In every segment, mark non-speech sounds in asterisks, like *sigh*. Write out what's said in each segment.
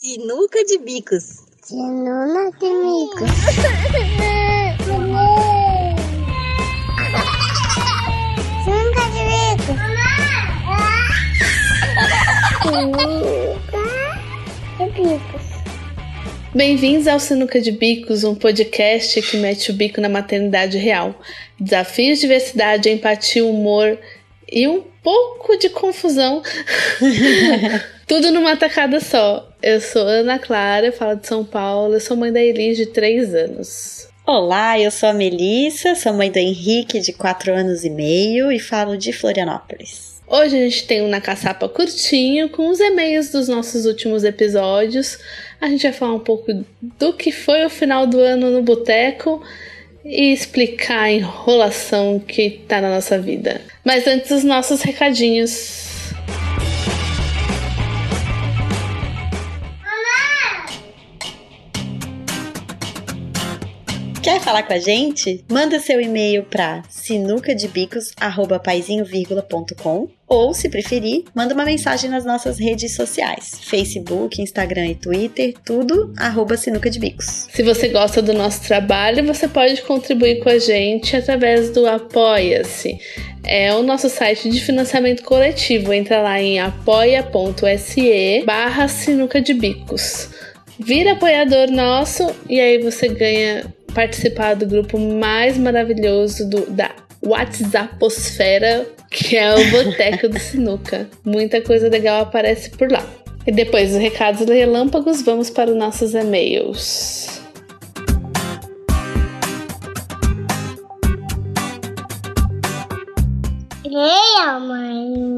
Sinuca de bicos. Sinuca de bicos. Sinuca de bicos. Sinuca de bicos. Bem-vindos ao Sinuca de Bicos, um podcast que mete o bico na maternidade real. Desafios, diversidade, empatia, humor e um pouco de confusão. *laughs* Tudo numa tacada só. Eu sou Ana Clara, falo de São Paulo, eu sou mãe da Elis de 3 anos. Olá, eu sou a Melissa, sou mãe do Henrique de 4 anos e meio e falo de Florianópolis. Hoje a gente tem um na caçapa curtinho com os e-mails dos nossos últimos episódios. A gente vai falar um pouco do que foi o final do ano no boteco e explicar a enrolação que tá na nossa vida. Mas antes, os nossos recadinhos. Quer falar com a gente? Manda seu e-mail para sinucadebicos@paizinho.com ou, se preferir, manda uma mensagem nas nossas redes sociais: Facebook, Instagram e Twitter, tudo arroba sinuca de bicos. Se você gosta do nosso trabalho, você pode contribuir com a gente através do Apoia-se. É o nosso site de financiamento coletivo. Entra lá em apoia.se barra sinuca de bicos. Vira apoiador nosso e aí você ganha participar do grupo mais maravilhoso do, da WhatsApposfera, que é o Boteco do Sinuca. *laughs* Muita coisa legal aparece por lá. E depois dos recados relâmpagos, vamos para os nossos e-mails. Leia, mãe.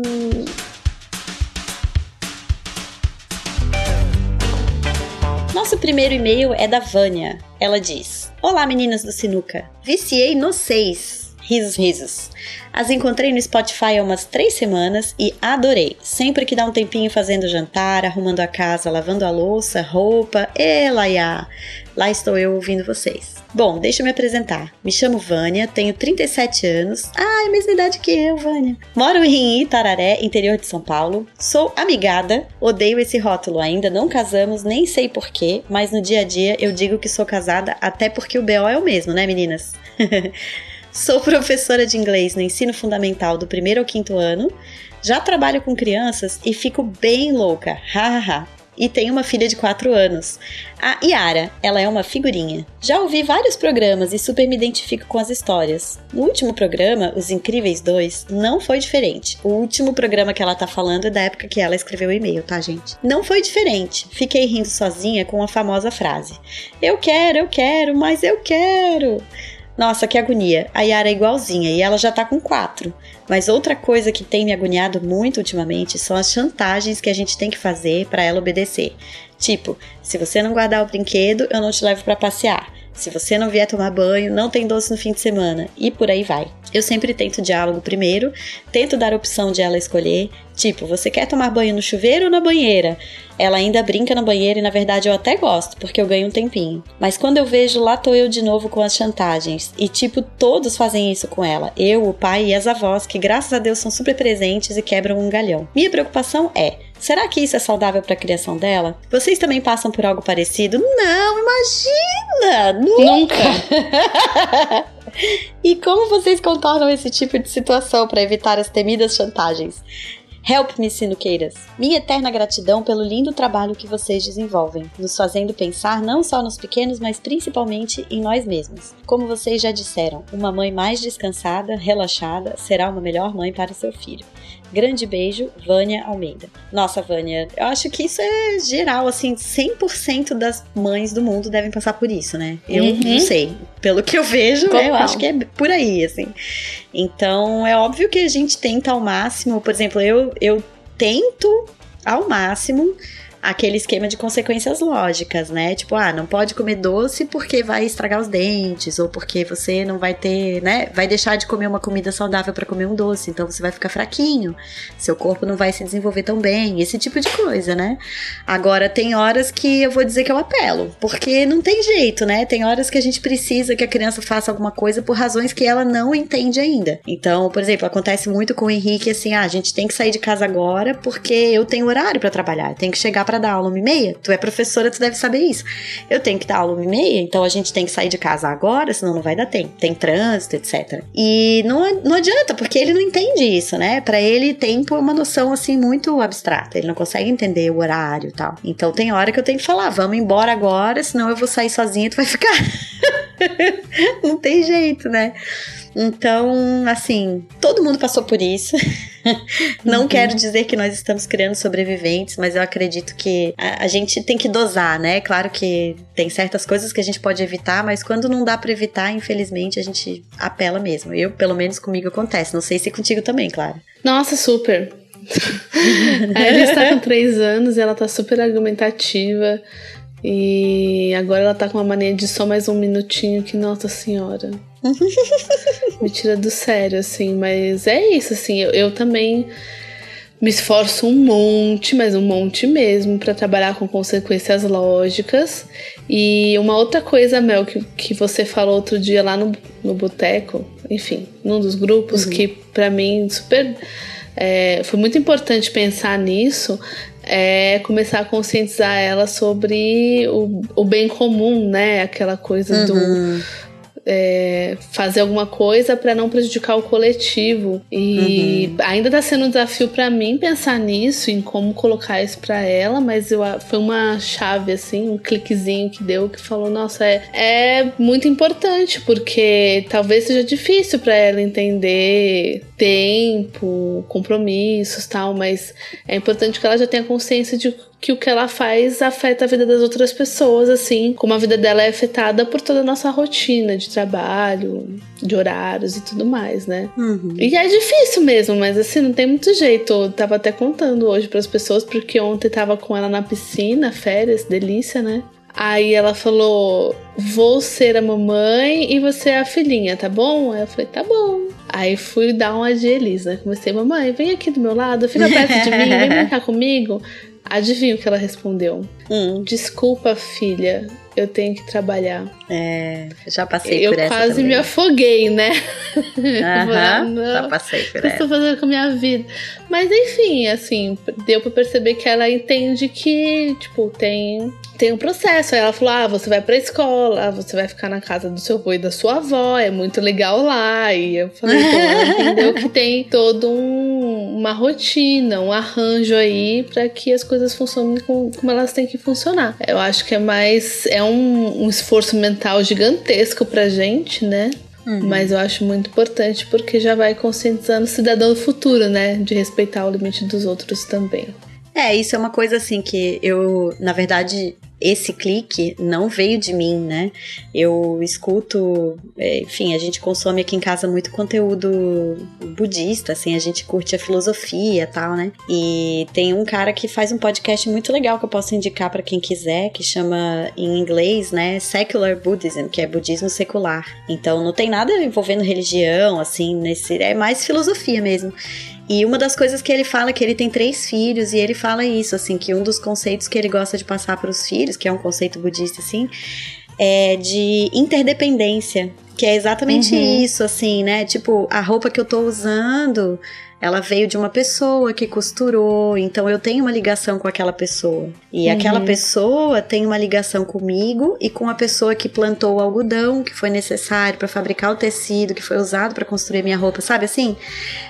Nosso primeiro e-mail é da Vânia. Ela diz: Olá, meninas do Sinuca. Viciei no 6. Risos, risos. As encontrei no Spotify há umas três semanas e adorei. Sempre que dá um tempinho fazendo jantar, arrumando a casa, lavando a louça, roupa, e laia. Lá estou eu ouvindo vocês. Bom, deixa eu me apresentar. Me chamo Vânia, tenho 37 anos. Ah, é a mesma idade que eu, Vânia. Moro em Itararé, interior de São Paulo. Sou amigada, odeio esse rótulo ainda, não casamos, nem sei porquê, mas no dia a dia eu digo que sou casada até porque o BO é o mesmo, né, meninas? *laughs* Sou professora de inglês no ensino fundamental do primeiro ao quinto ano. Já trabalho com crianças e fico bem louca, hahaha. E tenho uma filha de 4 anos. A Yara, ela é uma figurinha. Já ouvi vários programas e super me identifico com as histórias. No último programa, Os Incríveis 2, não foi diferente. O último programa que ela tá falando é da época que ela escreveu o e-mail, tá, gente? Não foi diferente. Fiquei rindo sozinha com a famosa frase: Eu quero, eu quero, mas eu quero. Nossa, que agonia. A Yara é igualzinha e ela já tá com quatro. Mas outra coisa que tem me agoniado muito ultimamente são as chantagens que a gente tem que fazer para ela obedecer. Tipo, se você não guardar o brinquedo, eu não te levo para passear. Se você não vier tomar banho, não tem doce no fim de semana. E por aí vai. Eu sempre tento diálogo primeiro, tento dar opção de ela escolher. Tipo, você quer tomar banho no chuveiro ou na banheira? Ela ainda brinca na banheira e na verdade eu até gosto, porque eu ganho um tempinho. Mas quando eu vejo, lá tô eu de novo com as chantagens. E tipo, todos fazem isso com ela. Eu, o pai e as avós, que graças a Deus são super presentes e quebram um galhão. Minha preocupação é. Será que isso é saudável para a criação dela? Vocês também passam por algo parecido? Não, imagina! Nunca! Nunca. *laughs* e como vocês contornam esse tipo de situação para evitar as temidas chantagens? Help me, sinuqueiras! Minha eterna gratidão pelo lindo trabalho que vocês desenvolvem, nos fazendo pensar não só nos pequenos, mas principalmente em nós mesmos. Como vocês já disseram, uma mãe mais descansada, relaxada, será uma melhor mãe para seu filho. Grande beijo, Vânia Almeida. Nossa, Vânia, eu acho que isso é geral, assim, 100% das mães do mundo devem passar por isso, né? Eu uhum. não sei. Pelo que eu vejo, né, eu acho que é por aí, assim. Então, é óbvio que a gente tenta ao máximo, por exemplo, eu, eu tento ao máximo aquele esquema de consequências lógicas, né? Tipo, ah, não pode comer doce porque vai estragar os dentes, ou porque você não vai ter, né? Vai deixar de comer uma comida saudável para comer um doce, então você vai ficar fraquinho, seu corpo não vai se desenvolver tão bem, esse tipo de coisa, né? Agora, tem horas que eu vou dizer que eu apelo, porque não tem jeito, né? Tem horas que a gente precisa que a criança faça alguma coisa por razões que ela não entende ainda. Então, por exemplo, acontece muito com o Henrique assim: ah, a gente tem que sair de casa agora porque eu tenho horário para trabalhar, tem que chegar para dar aula uma e meia? Tu é professora, tu deve saber isso. Eu tenho que dar aula uma e meia, então a gente tem que sair de casa agora, senão não vai dar tempo. Tem trânsito, etc. E não, não adianta, porque ele não entende isso, né? Para ele, tempo é uma noção assim muito abstrata. Ele não consegue entender o horário e tal. Então tem hora que eu tenho que falar, vamos embora agora, senão eu vou sair sozinha e tu vai ficar. *laughs* não tem jeito, né? Então, assim, todo mundo passou por isso. *laughs* Não uhum. quero dizer que nós estamos criando sobreviventes, mas eu acredito que a, a, gente tem que dosar, né? Claro que tem certas coisas que a gente pode evitar, mas quando não dá para evitar, infelizmente, a gente apela mesmo. Eu, pelo menos comigo acontece. Não sei se contigo também, claro. Nossa, super. *laughs* a Ellie está com três anos e ela tá super argumentativa. E agora ela tá com uma mania de só mais um minutinho que, nossa senhora. *laughs* me tira do sério, assim. Mas é isso, assim. Eu, eu também me esforço um monte, mas um monte mesmo, para trabalhar com consequências lógicas. E uma outra coisa, Mel, que, que você falou outro dia lá no, no boteco, enfim, num dos grupos, uhum. que para mim super. É, foi muito importante pensar nisso, é começar a conscientizar ela sobre o, o bem comum, né? Aquela coisa uhum. do é, fazer alguma coisa para não prejudicar o coletivo. E uhum. ainda está sendo um desafio para mim pensar nisso, em como colocar isso para ela, mas eu, foi uma chave, assim, um cliquezinho que deu que falou: nossa, é, é muito importante, porque talvez seja difícil para ela entender tempo, compromissos tal, mas é importante que ela já tenha consciência de que o que ela faz afeta a vida das outras pessoas, assim como a vida dela é afetada por toda a nossa rotina de trabalho, de horários e tudo mais, né? Uhum. E é difícil mesmo, mas assim, não tem muito jeito. Eu tava até contando hoje para as pessoas, porque ontem tava com ela na piscina, férias, delícia, né? Aí ela falou: Vou ser a mamãe e você é a filhinha, tá bom? Aí eu falei: Tá bom. Aí fui dar uma de Elisa. Comecei: Mamãe, vem aqui do meu lado, fica perto de mim, vem *laughs* brincar comigo. Adivinha o que ela respondeu? Hum. Desculpa, filha, eu tenho que trabalhar. É, já passei eu por essa. Eu quase também. me afoguei, né? Uhum, *laughs* já passei por essa. O que eu estou fazendo com a minha vida? Mas enfim, assim, deu pra perceber que ela entende que, tipo, tem tem um processo. Aí ela falou: ah, você vai pra escola, você vai ficar na casa do seu avô e da sua avó, é muito legal lá. E eu falei: pô, ela *laughs* entendeu que tem todo um, uma rotina, um arranjo aí para que as coisas funcionem como, como, elas têm que funcionar. Eu acho que é mais. É um, um esforço mental gigantesco pra gente, né? Uhum. Mas eu acho muito importante porque já vai conscientizando o cidadão do futuro, né? De respeitar o limite dos outros também. É, isso é uma coisa assim que eu, na verdade, esse clique não veio de mim, né? Eu escuto, é, enfim, a gente consome aqui em casa muito conteúdo budista, assim, a gente curte a filosofia e tal, né? E tem um cara que faz um podcast muito legal que eu posso indicar para quem quiser, que chama em inglês, né, Secular Buddhism, que é budismo secular. Então não tem nada envolvendo religião, assim, nesse é mais filosofia mesmo. E uma das coisas que ele fala é que ele tem três filhos, e ele fala isso, assim, que um dos conceitos que ele gosta de passar para os filhos, que é um conceito budista, assim, é de interdependência. Que é exatamente uhum. isso, assim, né? Tipo, a roupa que eu tô usando ela veio de uma pessoa que costurou, então eu tenho uma ligação com aquela pessoa. E uhum. aquela pessoa tem uma ligação comigo e com a pessoa que plantou o algodão que foi necessário para fabricar o tecido que foi usado para construir minha roupa, sabe assim?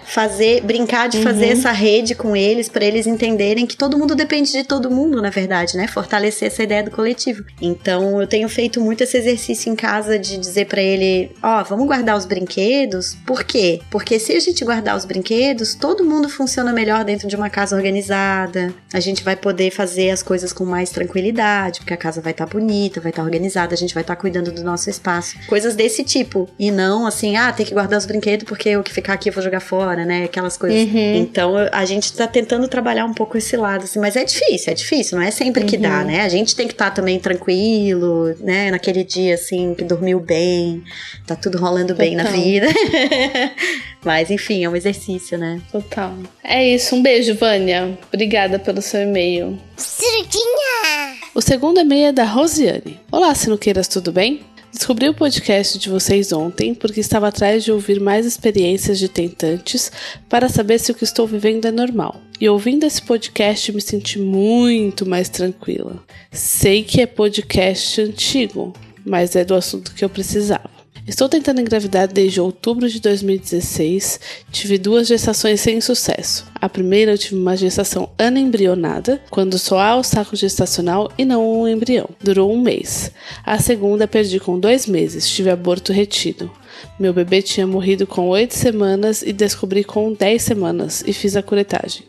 Fazer, brincar de uhum. fazer essa rede com eles para eles entenderem que todo mundo depende de todo mundo, na verdade, né? Fortalecer essa ideia do coletivo. Então eu tenho feito muito esse exercício em casa de dizer para ele, ó, oh, vamos guardar os brinquedos. Por quê? Porque se a gente guardar os brinquedos todo mundo funciona melhor dentro de uma casa organizada. A gente vai poder fazer as coisas com mais tranquilidade, porque a casa vai estar tá bonita, vai estar tá organizada, a gente vai estar tá cuidando do nosso espaço. Coisas desse tipo. E não assim, ah, tem que guardar os brinquedos porque o que ficar aqui eu vou jogar fora, né? Aquelas coisas. Uhum. Então a gente tá tentando trabalhar um pouco esse lado, assim, mas é difícil, é difícil, não é sempre que dá, uhum. né? A gente tem que estar tá também tranquilo, né? Naquele dia assim, que dormiu bem, tá tudo rolando Total. bem na vida. *laughs* mas enfim, é um exercício, né? Total. É isso, um beijo, Vânia. Obrigada pelo seu e-mail. Cirquinha! O segundo e-mail é da Rosiane. Olá, sinuqueiras, tudo bem? Descobri o podcast de vocês ontem porque estava atrás de ouvir mais experiências de tentantes para saber se o que estou vivendo é normal. E ouvindo esse podcast me senti muito mais tranquila. Sei que é podcast antigo, mas é do assunto que eu precisava. Estou tentando engravidar desde outubro de 2016. Tive duas gestações sem sucesso. A primeira eu tive uma gestação anembrionada, quando só há o saco gestacional e não um embrião. Durou um mês. A segunda perdi com dois meses. Tive aborto retido. Meu bebê tinha morrido com oito semanas e descobri com dez semanas e fiz a curetagem.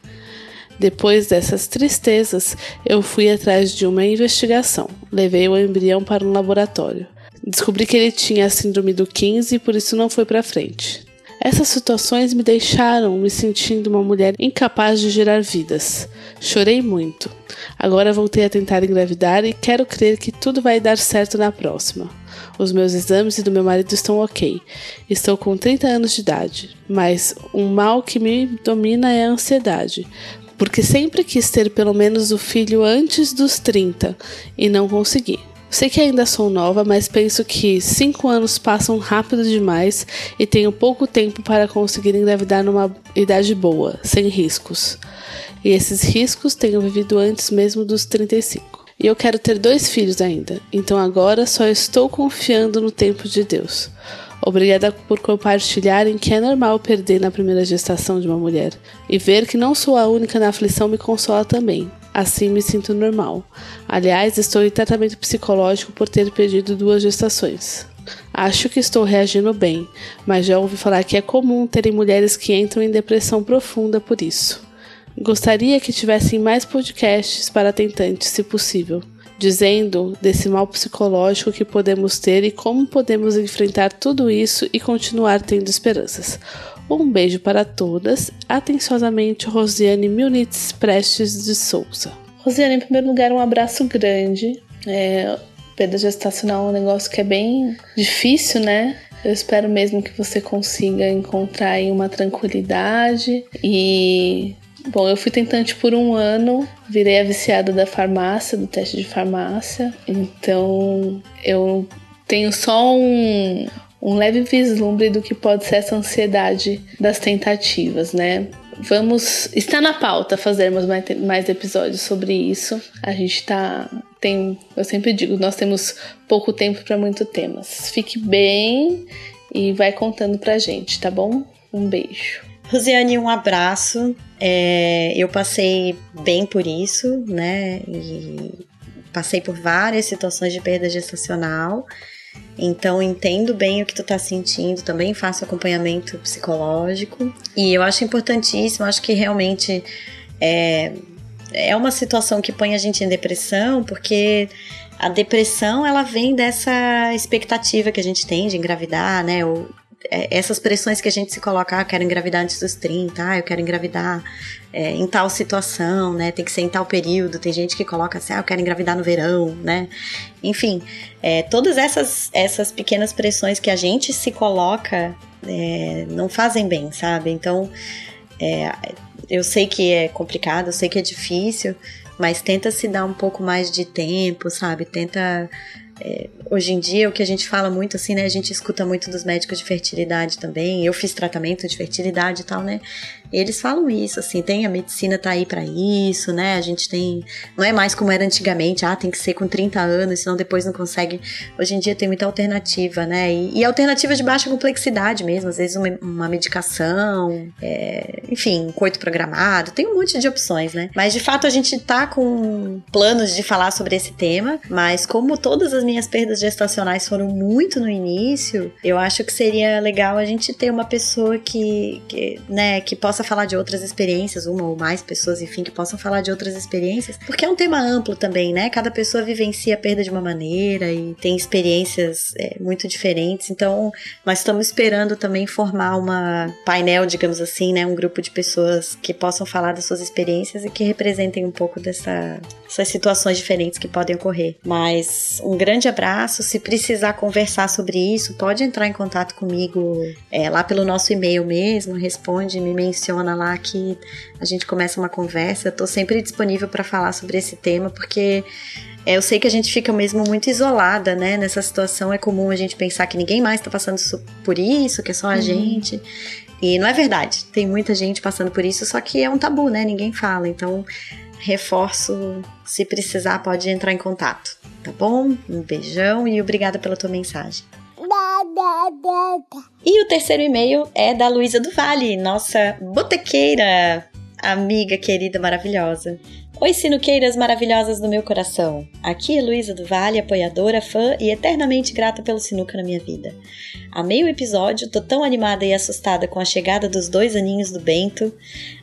Depois dessas tristezas, eu fui atrás de uma investigação. Levei o embrião para um laboratório. Descobri que ele tinha a síndrome do 15 e por isso não foi para frente. Essas situações me deixaram me sentindo uma mulher incapaz de gerar vidas. Chorei muito. Agora voltei a tentar engravidar e quero crer que tudo vai dar certo na próxima. Os meus exames e do meu marido estão ok. Estou com 30 anos de idade, mas um mal que me domina é a ansiedade, porque sempre quis ter pelo menos o filho antes dos 30 e não consegui. Sei que ainda sou nova, mas penso que cinco anos passam rápido demais e tenho pouco tempo para conseguir engravidar numa idade boa, sem riscos. E esses riscos tenho vivido antes mesmo dos 35. E eu quero ter dois filhos ainda, então agora só estou confiando no tempo de Deus. Obrigada por compartilharem que é normal perder na primeira gestação de uma mulher. E ver que não sou a única na aflição me consola também. Assim me sinto normal. Aliás, estou em tratamento psicológico por ter perdido duas gestações. Acho que estou reagindo bem, mas já ouvi falar que é comum terem mulheres que entram em depressão profunda por isso. Gostaria que tivessem mais podcasts para tentantes, se possível, dizendo desse mal psicológico que podemos ter e como podemos enfrentar tudo isso e continuar tendo esperanças. Um beijo para todas. Atenciosamente, Rosiane Milnitz Prestes de Souza. Rosiane, em primeiro lugar, um abraço grande. É, perda gestacional é um negócio que é bem difícil, né? Eu espero mesmo que você consiga encontrar aí uma tranquilidade e Bom, eu fui tentante por um ano, virei a viciada da farmácia, do teste de farmácia. Então eu tenho só um, um leve vislumbre do que pode ser essa ansiedade das tentativas, né? Vamos. Está na pauta fazermos mais, mais episódios sobre isso. A gente tá. Tem, eu sempre digo, nós temos pouco tempo para muitos temas. Fique bem e vai contando pra gente, tá bom? Um beijo. Rosiane, um abraço. É, eu passei bem por isso, né? E passei por várias situações de perda gestacional. Então entendo bem o que tu tá sentindo, também faço acompanhamento psicológico e eu acho importantíssimo, acho que realmente é, é uma situação que põe a gente em depressão, porque a depressão ela vem dessa expectativa que a gente tem de engravidar, né? Ou essas pressões que a gente se coloca, ah, eu quero engravidar antes dos 30, ah, eu quero engravidar é, em tal situação, né? Tem que ser em tal período. Tem gente que coloca assim, ah, eu quero engravidar no verão, né? Enfim, é, todas essas, essas pequenas pressões que a gente se coloca é, não fazem bem, sabe? Então, é, eu sei que é complicado, eu sei que é difícil, mas tenta se dar um pouco mais de tempo, sabe? Tenta é, hoje em dia, o que a gente fala muito assim, né? A gente escuta muito dos médicos de fertilidade também. Eu fiz tratamento de fertilidade e tal, né? Eles falam isso, assim, tem a medicina tá aí para isso, né? A gente tem. Não é mais como era antigamente, ah, tem que ser com 30 anos, senão depois não consegue. Hoje em dia tem muita alternativa, né? E, e alternativa de baixa complexidade mesmo, às vezes uma, uma medicação, é, enfim, um coito programado, tem um monte de opções, né? Mas de fato a gente tá com planos de falar sobre esse tema, mas como todas as minhas perdas gestacionais foram muito no início, eu acho que seria legal a gente ter uma pessoa que, que né, que possa possa falar de outras experiências, uma ou mais pessoas, enfim, que possam falar de outras experiências, porque é um tema amplo também, né? Cada pessoa vivencia a perda de uma maneira e tem experiências é, muito diferentes. Então, nós estamos esperando também formar uma painel, digamos assim, né? Um grupo de pessoas que possam falar das suas experiências e que representem um pouco dessa, dessas situações diferentes que podem ocorrer. Mas um grande abraço. Se precisar conversar sobre isso, pode entrar em contato comigo é, lá pelo nosso e-mail mesmo, responde, me menciona menciona lá que a gente começa uma conversa. Eu tô sempre disponível para falar sobre esse tema, porque é, eu sei que a gente fica mesmo muito isolada, né? Nessa situação é comum a gente pensar que ninguém mais tá passando por isso, que é só a uhum. gente. E não é verdade. Tem muita gente passando por isso, só que é um tabu, né? Ninguém fala. Então, reforço, se precisar, pode entrar em contato. Tá bom? Um beijão e obrigada pela tua mensagem. E o terceiro e-mail é da Luísa do Vale, nossa botequeira, amiga querida, maravilhosa. Oi, sinuqueiras maravilhosas do meu coração. Aqui é Luísa do Vale, apoiadora, fã e eternamente grata pelo sinuca na minha vida. Amei o episódio, tô tão animada e assustada com a chegada dos dois aninhos do Bento.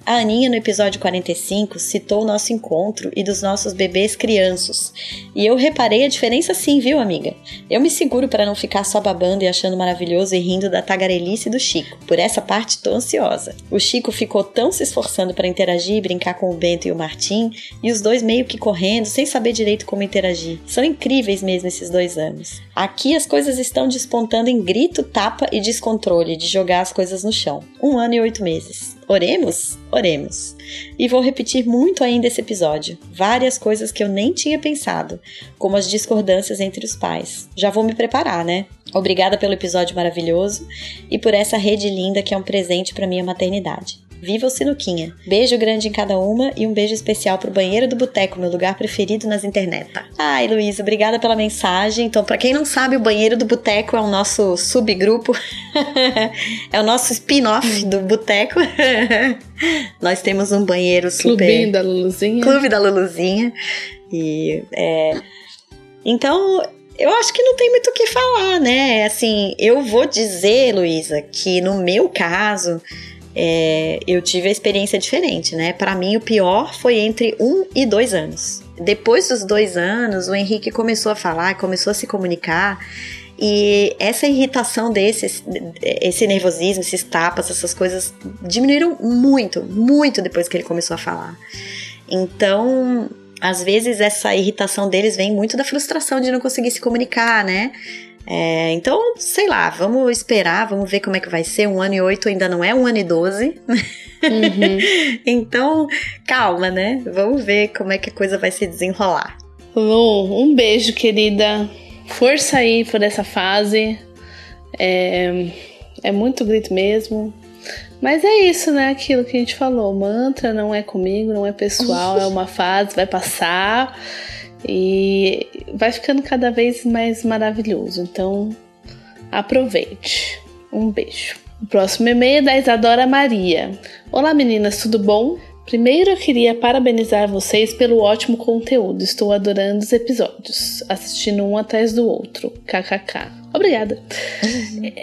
A Aninha, no episódio 45, citou o nosso encontro e dos nossos bebês crianços. E eu reparei a diferença sim, viu, amiga? Eu me seguro para não ficar só babando e achando maravilhoso e rindo da tagarelice do Chico. Por essa parte, tô ansiosa. O Chico ficou tão se esforçando para interagir e brincar com o Bento e o Martim, e os dois meio que correndo, sem saber direito como interagir. São incríveis mesmo esses dois anos. Aqui as coisas estão despontando em grito, tapa e descontrole de jogar as coisas no chão. Um ano e oito meses. Oremos? Oremos. E vou repetir muito ainda esse episódio. Várias coisas que eu nem tinha pensado, como as discordâncias entre os pais. Já vou me preparar, né? Obrigada pelo episódio maravilhoso e por essa rede linda que é um presente para minha maternidade. Viva o Sinuquinha. Beijo grande em cada uma e um beijo especial pro banheiro do boteco, meu lugar preferido nas internet. Ai, Luísa, obrigada pela mensagem. Então, para quem não sabe, o banheiro do boteco é o nosso subgrupo, *laughs* é o nosso spin-off do boteco. *laughs* Nós temos um banheiro super. Clubinho da Luluzinha. Clube da Luluzinha. E é. Então, eu acho que não tem muito o que falar, né? Assim, eu vou dizer, Luísa, que no meu caso, é, eu tive a experiência diferente, né? Para mim, o pior foi entre um e dois anos. Depois dos dois anos, o Henrique começou a falar, começou a se comunicar. E essa irritação desse, esse nervosismo, esses tapas, essas coisas diminuíram muito, muito depois que ele começou a falar. Então, às vezes essa irritação deles vem muito da frustração de não conseguir se comunicar, né? É, então, sei lá, vamos esperar, vamos ver como é que vai ser. Um ano e oito ainda não é um ano e doze. Uhum. *laughs* então, calma, né? Vamos ver como é que a coisa vai se desenrolar. Lu, um beijo, querida. Força aí por essa fase. É, é muito grito mesmo. Mas é isso, né? Aquilo que a gente falou. Mantra não é comigo, não é pessoal, *laughs* é uma fase, vai passar. E vai ficando cada vez mais maravilhoso. Então, aproveite. Um beijo. O próximo e-mail é da Isadora Maria. Olá meninas, tudo bom? Primeiro eu queria parabenizar vocês pelo ótimo conteúdo. Estou adorando os episódios, assistindo um atrás do outro. KKK. Obrigada.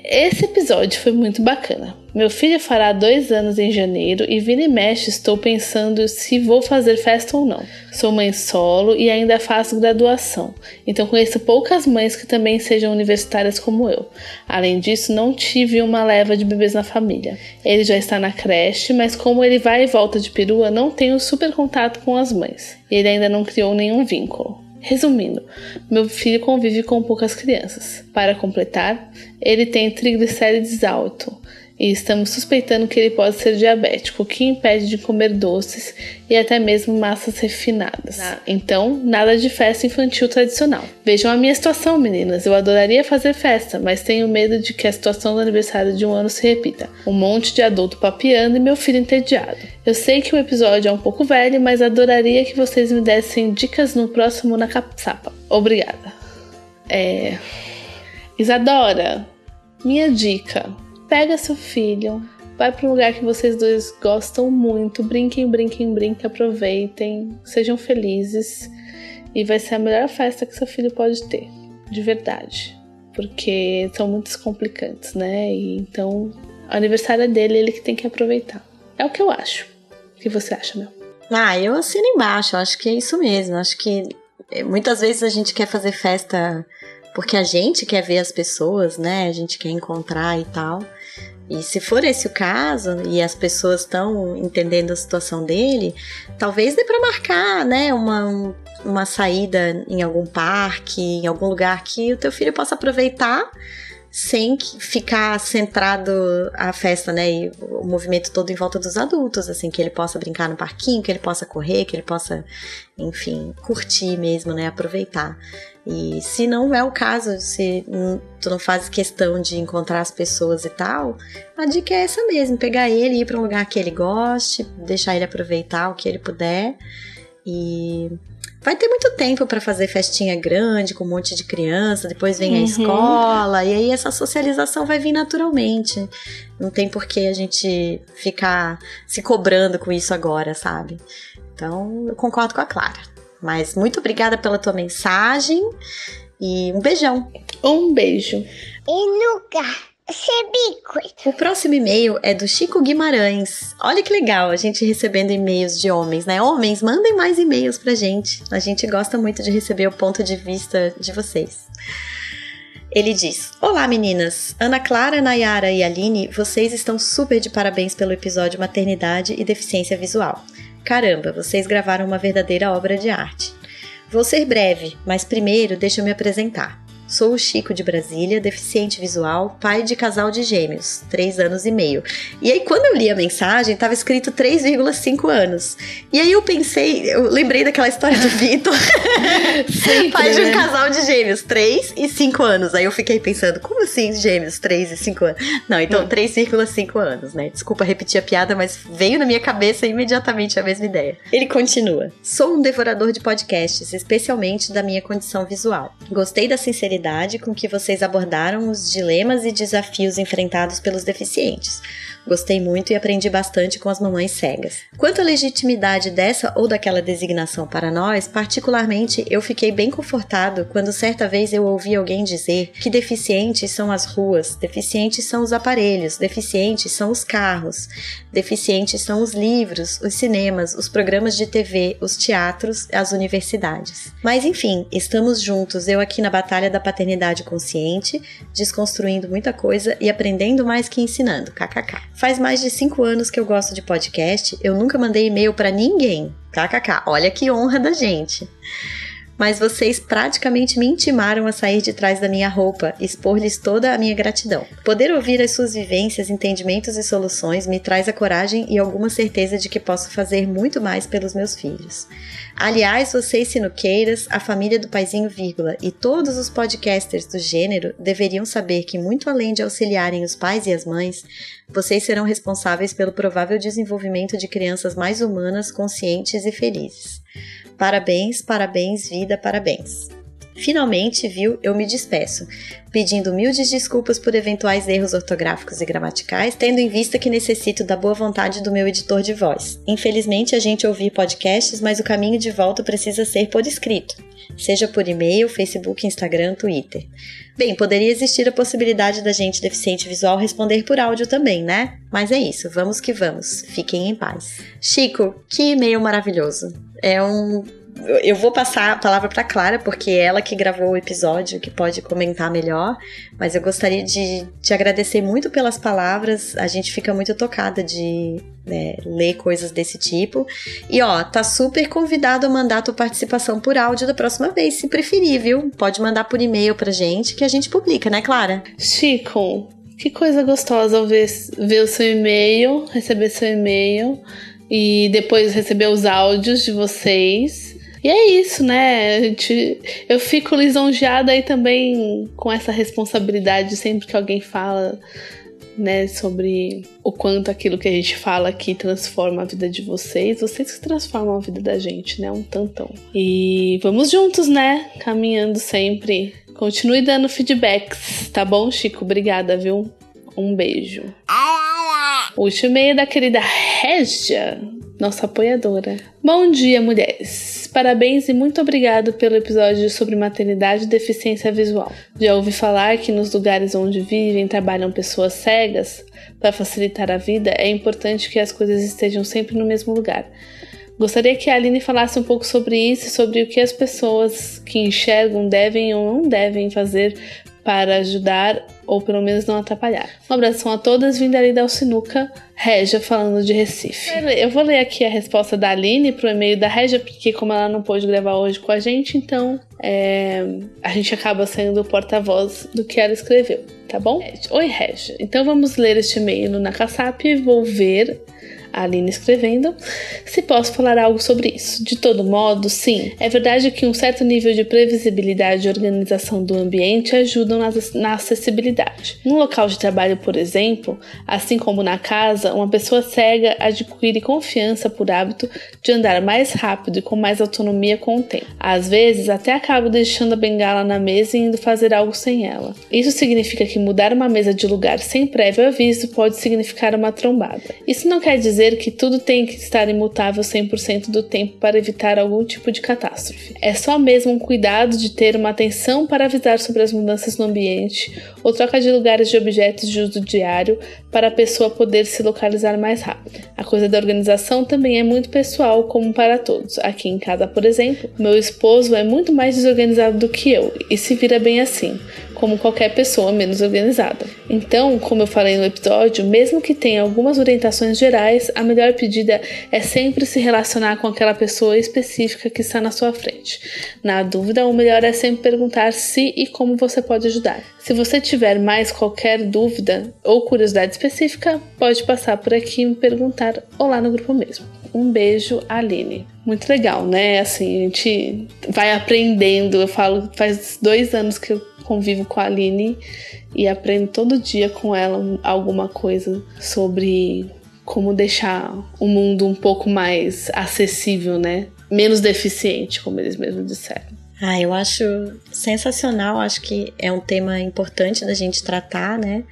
Esse episódio foi muito bacana. Meu filho fará dois anos em janeiro e vira e mexe estou pensando se vou fazer festa ou não. Sou mãe solo e ainda faço graduação, então conheço poucas mães que também sejam universitárias como eu. Além disso, não tive uma leva de bebês na família. Ele já está na creche, mas como ele vai e volta de perua, não tenho super contato com as mães. Ele ainda não criou nenhum vínculo. Resumindo, meu filho convive com poucas crianças. Para completar, ele tem triglicérides alto e estamos suspeitando que ele pode ser diabético, o que impede de comer doces e até mesmo massas refinadas. Então, nada de festa infantil tradicional. Vejam a minha situação, meninas. Eu adoraria fazer festa, mas tenho medo de que a situação do aniversário de um ano se repita. Um monte de adulto papiando e meu filho entediado. Eu sei que o episódio é um pouco velho, mas adoraria que vocês me dessem dicas no próximo na capsapa. Obrigada. É. Isadora, minha dica Pega seu filho, vai para um lugar que vocês dois gostam muito, brinquem, brinquem, brinquem, aproveitem, sejam felizes e vai ser a melhor festa que seu filho pode ter, de verdade, porque são muito descomplicantes, né? E então, o aniversário é dele, ele que tem que aproveitar. É o que eu acho. O que você acha, meu? Ah, eu assino embaixo, acho que é isso mesmo. Acho que eh, muitas vezes a gente quer fazer festa porque a gente quer ver as pessoas, né? A gente quer encontrar e tal. E se for esse o caso e as pessoas estão entendendo a situação dele, talvez dê para marcar, né, uma, uma saída em algum parque, em algum lugar que o teu filho possa aproveitar sem ficar centrado a festa, né? E o movimento todo em volta dos adultos, assim, que ele possa brincar no parquinho, que ele possa correr, que ele possa, enfim, curtir mesmo, né? Aproveitar. E se não é o caso, se tu não faz questão de encontrar as pessoas e tal, a dica é essa mesmo: pegar ele, ir para um lugar que ele goste, deixar ele aproveitar o que ele puder. E vai ter muito tempo para fazer festinha grande com um monte de criança, depois vem uhum. a escola, e aí essa socialização vai vir naturalmente. Não tem por que a gente ficar se cobrando com isso agora, sabe? Então, eu concordo com a Clara. Mas muito obrigada pela tua mensagem e um beijão. Um beijo. E nunca. O próximo e-mail é do Chico Guimarães. Olha que legal a gente recebendo e-mails de homens, né? Homens, mandem mais e-mails pra gente. A gente gosta muito de receber o ponto de vista de vocês. Ele diz: Olá meninas! Ana Clara, Nayara e Aline, vocês estão super de parabéns pelo episódio Maternidade e Deficiência Visual. Caramba, vocês gravaram uma verdadeira obra de arte. Vou ser breve, mas primeiro deixa eu me apresentar. Sou o Chico de Brasília, deficiente visual, pai de casal de gêmeos, 3 anos e meio. E aí, quando eu li a mensagem, estava escrito 3,5 anos. E aí eu pensei, eu lembrei daquela história do Vitor. *laughs* *laughs* pai de um né? casal de gêmeos, 3 e 5 anos. Aí eu fiquei pensando, como assim gêmeos, 3 e 5 anos? Não, então 3,5 anos, né? Desculpa repetir a piada, mas veio na minha cabeça imediatamente a mesma ideia. Ele continua: Sou um devorador de podcasts, especialmente da minha condição visual. Gostei da sinceridade com que vocês abordaram os dilemas e desafios enfrentados pelos deficientes. Gostei muito e aprendi bastante com as mamães cegas. Quanto à legitimidade dessa ou daquela designação para nós, particularmente eu fiquei bem confortado quando certa vez eu ouvi alguém dizer que deficientes são as ruas, deficientes são os aparelhos, deficientes são os carros, deficientes são os livros, os cinemas, os programas de TV, os teatros, as universidades. Mas enfim, estamos juntos, eu aqui na batalha da paternidade consciente, desconstruindo muita coisa e aprendendo mais que ensinando. KKK. Faz mais de cinco anos que eu gosto de podcast, eu nunca mandei e-mail para ninguém. KKK, olha que honra da gente mas vocês praticamente me intimaram a sair de trás da minha roupa, expor-lhes toda a minha gratidão. Poder ouvir as suas vivências, entendimentos e soluções me traz a coragem e alguma certeza de que posso fazer muito mais pelos meus filhos. Aliás, vocês sinuqueiras, a família do Paizinho Vírgula e todos os podcasters do gênero deveriam saber que, muito além de auxiliarem os pais e as mães, vocês serão responsáveis pelo provável desenvolvimento de crianças mais humanas, conscientes e felizes. Parabéns, parabéns, vida, parabéns. Finalmente, viu, eu me despeço, pedindo humildes desculpas por eventuais erros ortográficos e gramaticais, tendo em vista que necessito da boa vontade do meu editor de voz. Infelizmente, a gente ouvir podcasts, mas o caminho de volta precisa ser por escrito, seja por e-mail, Facebook, Instagram, Twitter. Bem, poderia existir a possibilidade da gente deficiente visual responder por áudio também, né? Mas é isso, vamos que vamos. Fiquem em paz. Chico, que e-mail maravilhoso. É um eu vou passar a palavra para Clara, porque é ela que gravou o episódio, que pode comentar melhor. Mas eu gostaria de te agradecer muito pelas palavras. A gente fica muito tocada de né, ler coisas desse tipo. E ó, tá super convidado a mandar a tua participação por áudio da próxima vez, se preferir, viu? Pode mandar por e-mail pra gente que a gente publica, né, Clara? Chico, que coisa gostosa ver, ver o seu e-mail, receber seu e-mail e depois receber os áudios de vocês. E é isso, né? Gente, eu fico lisonjeada aí também com essa responsabilidade sempre que alguém fala, né, sobre o quanto aquilo que a gente fala aqui transforma a vida de vocês, vocês que transformam a vida da gente, né? Um tantão. E vamos juntos, né? Caminhando sempre. Continue dando feedbacks, tá bom, Chico? Obrigada, viu? Um beijo. O último e-mail da querida Régia nossa apoiadora. Bom dia, mulheres! Parabéns e muito obrigado pelo episódio sobre maternidade e deficiência visual. Já ouvi falar que nos lugares onde vivem e trabalham pessoas cegas, para facilitar a vida, é importante que as coisas estejam sempre no mesmo lugar. Gostaria que a Aline falasse um pouco sobre isso e sobre o que as pessoas que enxergam devem ou não devem fazer para ajudar ou pelo menos não atrapalhar. Um abração a todas, vindo ali da Alcinuca, Régia, falando de Recife. Eu vou ler aqui a resposta da Aline pro e-mail da Régia, porque como ela não pôde gravar hoje com a gente, então é, a gente acaba sendo o porta-voz do que ela escreveu. tá bom? Oi, Regia. Então vamos ler este e-mail no Nakasap e vou ver a Aline escrevendo, se posso falar algo sobre isso. De todo modo, sim, é verdade que um certo nível de previsibilidade e organização do ambiente ajudam na acessibilidade. No local de trabalho, por exemplo, assim como na casa, uma pessoa cega adquire confiança por hábito de andar mais rápido e com mais autonomia com o tempo. Às vezes, até acaba deixando a bengala na mesa e indo fazer algo sem ela. Isso significa que mudar uma mesa de lugar sem prévio aviso pode significar uma trombada. Isso não quer dizer dizer que tudo tem que estar imutável 100% do tempo para evitar algum tipo de catástrofe. É só mesmo um cuidado de ter uma atenção para avisar sobre as mudanças no ambiente ou troca de lugares de objetos de uso diário para a pessoa poder se localizar mais rápido. A coisa da organização também é muito pessoal, como para todos. Aqui em casa, por exemplo, meu esposo é muito mais desorganizado do que eu e se vira bem assim como qualquer pessoa menos organizada. Então, como eu falei no episódio, mesmo que tenha algumas orientações gerais, a melhor pedida é sempre se relacionar com aquela pessoa específica que está na sua frente. Na dúvida, o melhor é sempre perguntar se e como você pode ajudar. Se você tiver mais qualquer dúvida ou curiosidade específica, pode passar por aqui e me perguntar ou lá no grupo mesmo. Um beijo, Aline. Muito legal, né? Assim, a gente vai aprendendo. Eu falo, faz dois anos que eu convivo com a Aline e aprendo todo dia com ela alguma coisa sobre como deixar o mundo um pouco mais acessível, né? Menos deficiente, como eles mesmos disseram. Ah, eu acho sensacional, acho que é um tema importante da gente tratar, né?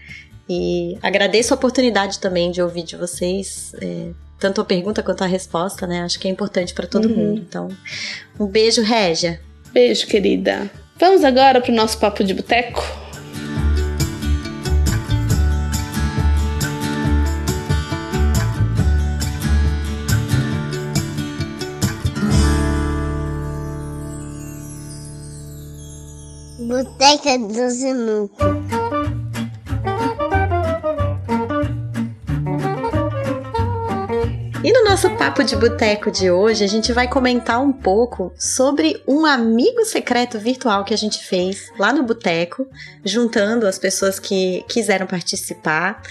E agradeço a oportunidade também de ouvir de vocês, é, tanto a pergunta quanto a resposta, né? Acho que é importante para todo uhum. mundo. Então, um beijo, Régia. Beijo, querida. Vamos agora para o nosso papo de boteco? Boteca do Sinuca. E no nosso papo de boteco de hoje, a gente vai comentar um pouco sobre um amigo secreto virtual que a gente fez lá no boteco, juntando as pessoas que quiseram participar.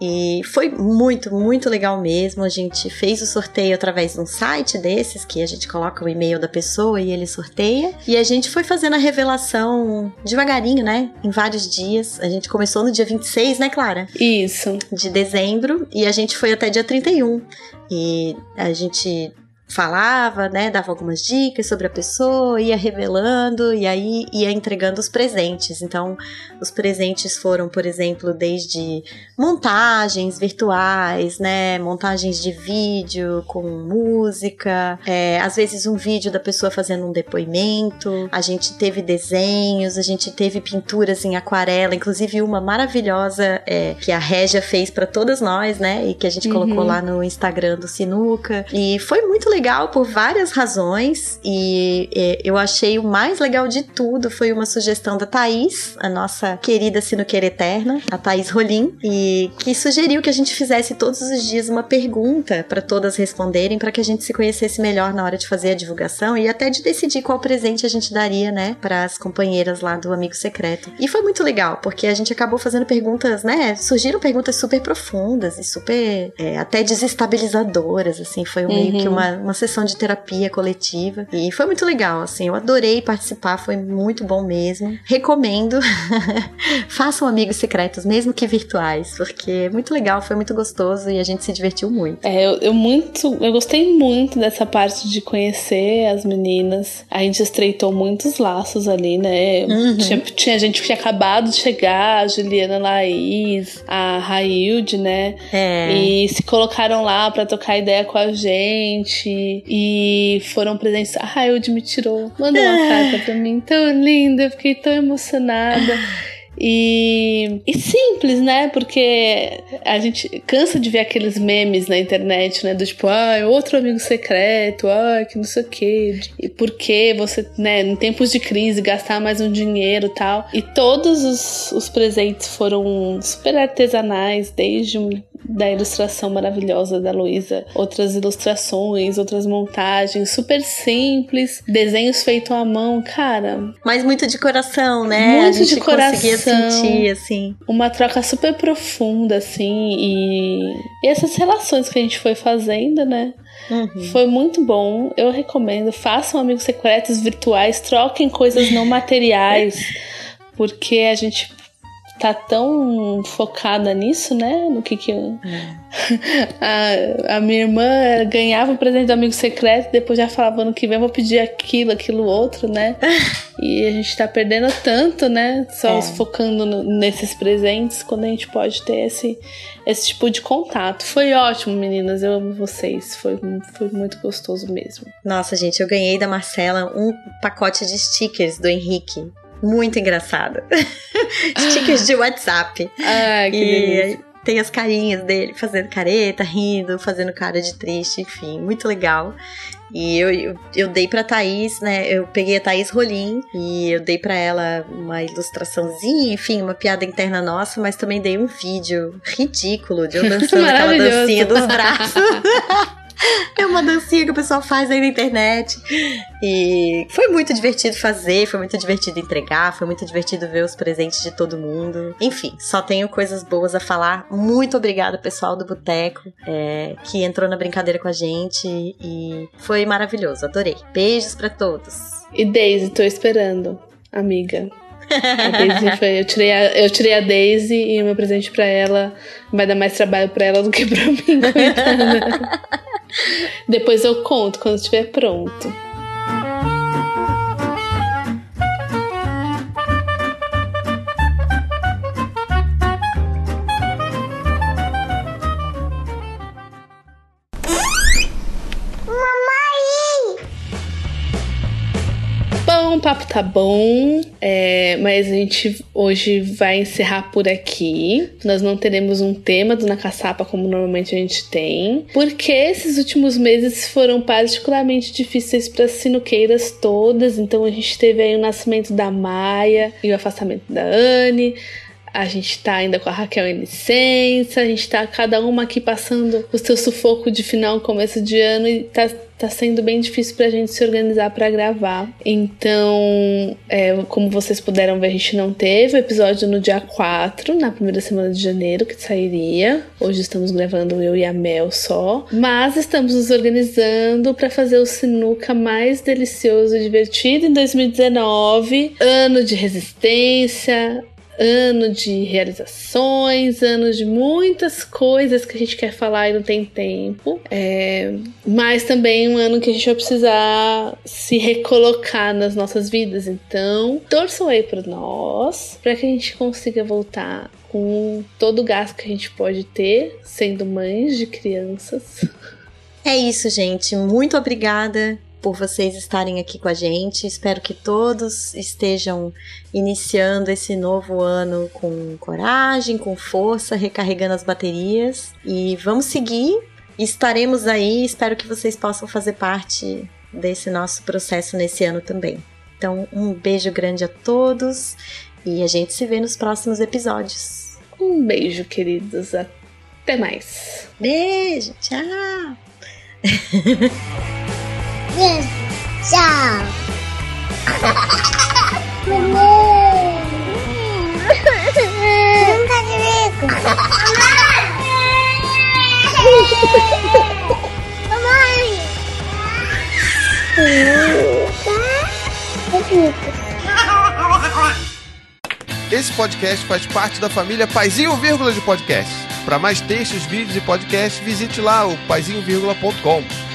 E foi muito, muito legal mesmo. A gente fez o sorteio através de um site desses que a gente coloca o e-mail da pessoa e ele sorteia. E a gente foi fazendo a revelação devagarinho, né? Em vários dias. A gente começou no dia 26, né, Clara? Isso. De dezembro. E a gente foi até dia 31. E a gente falava, né, dava algumas dicas sobre a pessoa, ia revelando e aí ia entregando os presentes. Então, os presentes foram, por exemplo, desde montagens virtuais, né, montagens de vídeo com música, é, às vezes um vídeo da pessoa fazendo um depoimento. A gente teve desenhos, a gente teve pinturas em aquarela, inclusive uma maravilhosa é, que a Régia fez para todas nós, né, e que a gente uhum. colocou lá no Instagram do Sinuca. E foi muito legal legal por várias razões e eu achei o mais legal de tudo foi uma sugestão da Thaís, a nossa querida sinuqueira eterna, a Thaís Rolim, e que sugeriu que a gente fizesse todos os dias uma pergunta para todas responderem para que a gente se conhecesse melhor na hora de fazer a divulgação e até de decidir qual presente a gente daria, né, para as companheiras lá do Amigo Secreto. E foi muito legal, porque a gente acabou fazendo perguntas, né, surgiram perguntas super profundas e super é, até desestabilizadoras, assim, foi uhum. meio que uhum. uma, uma sessão de terapia coletiva e foi muito legal, assim, eu adorei participar, foi muito bom mesmo. Recomendo. *laughs* Façam amigos secretos, mesmo que virtuais, porque é muito legal, foi muito gostoso e a gente se divertiu muito. É, eu, eu muito, eu gostei muito dessa parte de conhecer as meninas. A gente estreitou muitos laços ali, né? Uhum. Tinha, tinha gente que tinha acabado de chegar, a Juliana Laís, a Railde, né? É. E se colocaram lá para trocar ideia com a gente e foram presentes. A Railde me tirou, mandou uma carta pra mim tão linda, eu fiquei tão emocionada. E, e, simples, né? Porque a gente cansa de ver aqueles memes na internet, né? Do tipo, ah, outro amigo secreto, ah, que não sei o quê. E por que você, né, em tempos de crise, gastar mais um dinheiro tal. E todos os, os presentes foram super artesanais, desde um da ilustração maravilhosa da Luísa. Outras ilustrações, outras montagens, super simples, desenhos feitos à mão, cara. Mas muito de coração, né? Muito a gente de coração. conseguia sentir, assim. Uma troca super profunda, assim, e, e essas relações que a gente foi fazendo, né? Uhum. Foi muito bom. Eu recomendo. Façam amigos secretos virtuais, troquem coisas não materiais, *laughs* porque a gente tá tão focada nisso, né? No que que eu... *laughs* a, a minha irmã ganhava o presente do amigo secreto, depois já falava no que vem eu vou pedir aquilo, aquilo outro, né? *laughs* e a gente tá perdendo tanto, né? Só É. focando no- nesses presentes quando a gente pode ter esse, esse tipo de contato. Foi ótimo, meninas. Eu amo vocês. Foi, foi muito gostoso mesmo. Nossa, gente, eu ganhei da Marcela um pacote de stickers do Henrique. Muito engraçado. stickers *laughs* de WhatsApp. Ai, que E delícia. tem as carinhas dele fazendo careta, rindo, fazendo cara de triste, enfim, muito legal. E eu, eu, eu dei pra Thaís, né? Eu peguei a Thaís Rolim e eu dei pra ela uma ilustraçãozinha, enfim, uma piada interna nossa, mas também dei um vídeo ridículo de eu *laughs* dançando aquela dancinha dos braços. *laughs* É uma dancinha que o pessoal faz aí na internet. E foi muito divertido fazer, foi muito divertido entregar, foi muito divertido ver os presentes de todo mundo. Enfim, só tenho coisas boas a falar. Muito obrigada, pessoal do Boteco, é, que entrou na brincadeira com a gente e foi maravilhoso, adorei. Beijos pra todos. E Daisy, tô esperando, amiga. Foi, eu, tirei a, eu tirei a Daisy e o meu presente pra ela vai dar mais trabalho pra ela do que pra mim, *laughs* coitada. Depois eu conto quando estiver pronto. Tá bom, é, mas a gente hoje vai encerrar por aqui. Nós não teremos um tema do Na Caçapa como normalmente a gente tem, porque esses últimos meses foram particularmente difíceis para as sinuqueiras todas. Então a gente teve aí o nascimento da Maia e o afastamento da Anne. A gente tá ainda com a Raquel em licença, a gente tá cada uma aqui passando o seu sufoco de final, começo de ano e tá, tá sendo bem difícil pra gente se organizar pra gravar. Então, é, como vocês puderam ver, a gente não teve o episódio no dia 4, na primeira semana de janeiro, que sairia. Hoje estamos gravando eu e a Mel só. Mas estamos nos organizando pra fazer o sinuca mais delicioso e divertido em 2019. Ano de resistência, ano de realizações, ano de muitas coisas que a gente quer falar e não tem tempo. É, mas também um ano que a gente vai precisar se recolocar nas nossas vidas. Então, torçam aí por nós, para que a gente consiga voltar com todo o gasto que a gente pode ter, sendo mães de crianças. É isso, gente. Muito obrigada por vocês estarem aqui com a gente. Espero que todos estejam iniciando esse novo ano com coragem, com força, recarregando as baterias. E vamos seguir. Estaremos aí. Espero que vocês possam fazer parte desse nosso processo nesse ano também. Então, um beijo grande a todos e a gente se vê nos próximos episódios. Um beijo, queridos. Até mais. Beijo, tchau! *laughs* Beijo. Tchau. Brinca comigo. Mamãe. Esse podcast faz parte da família Paizinho Vírgula de Podcast. Para mais textos, vídeos e podcasts, visite lá o paizinho.com.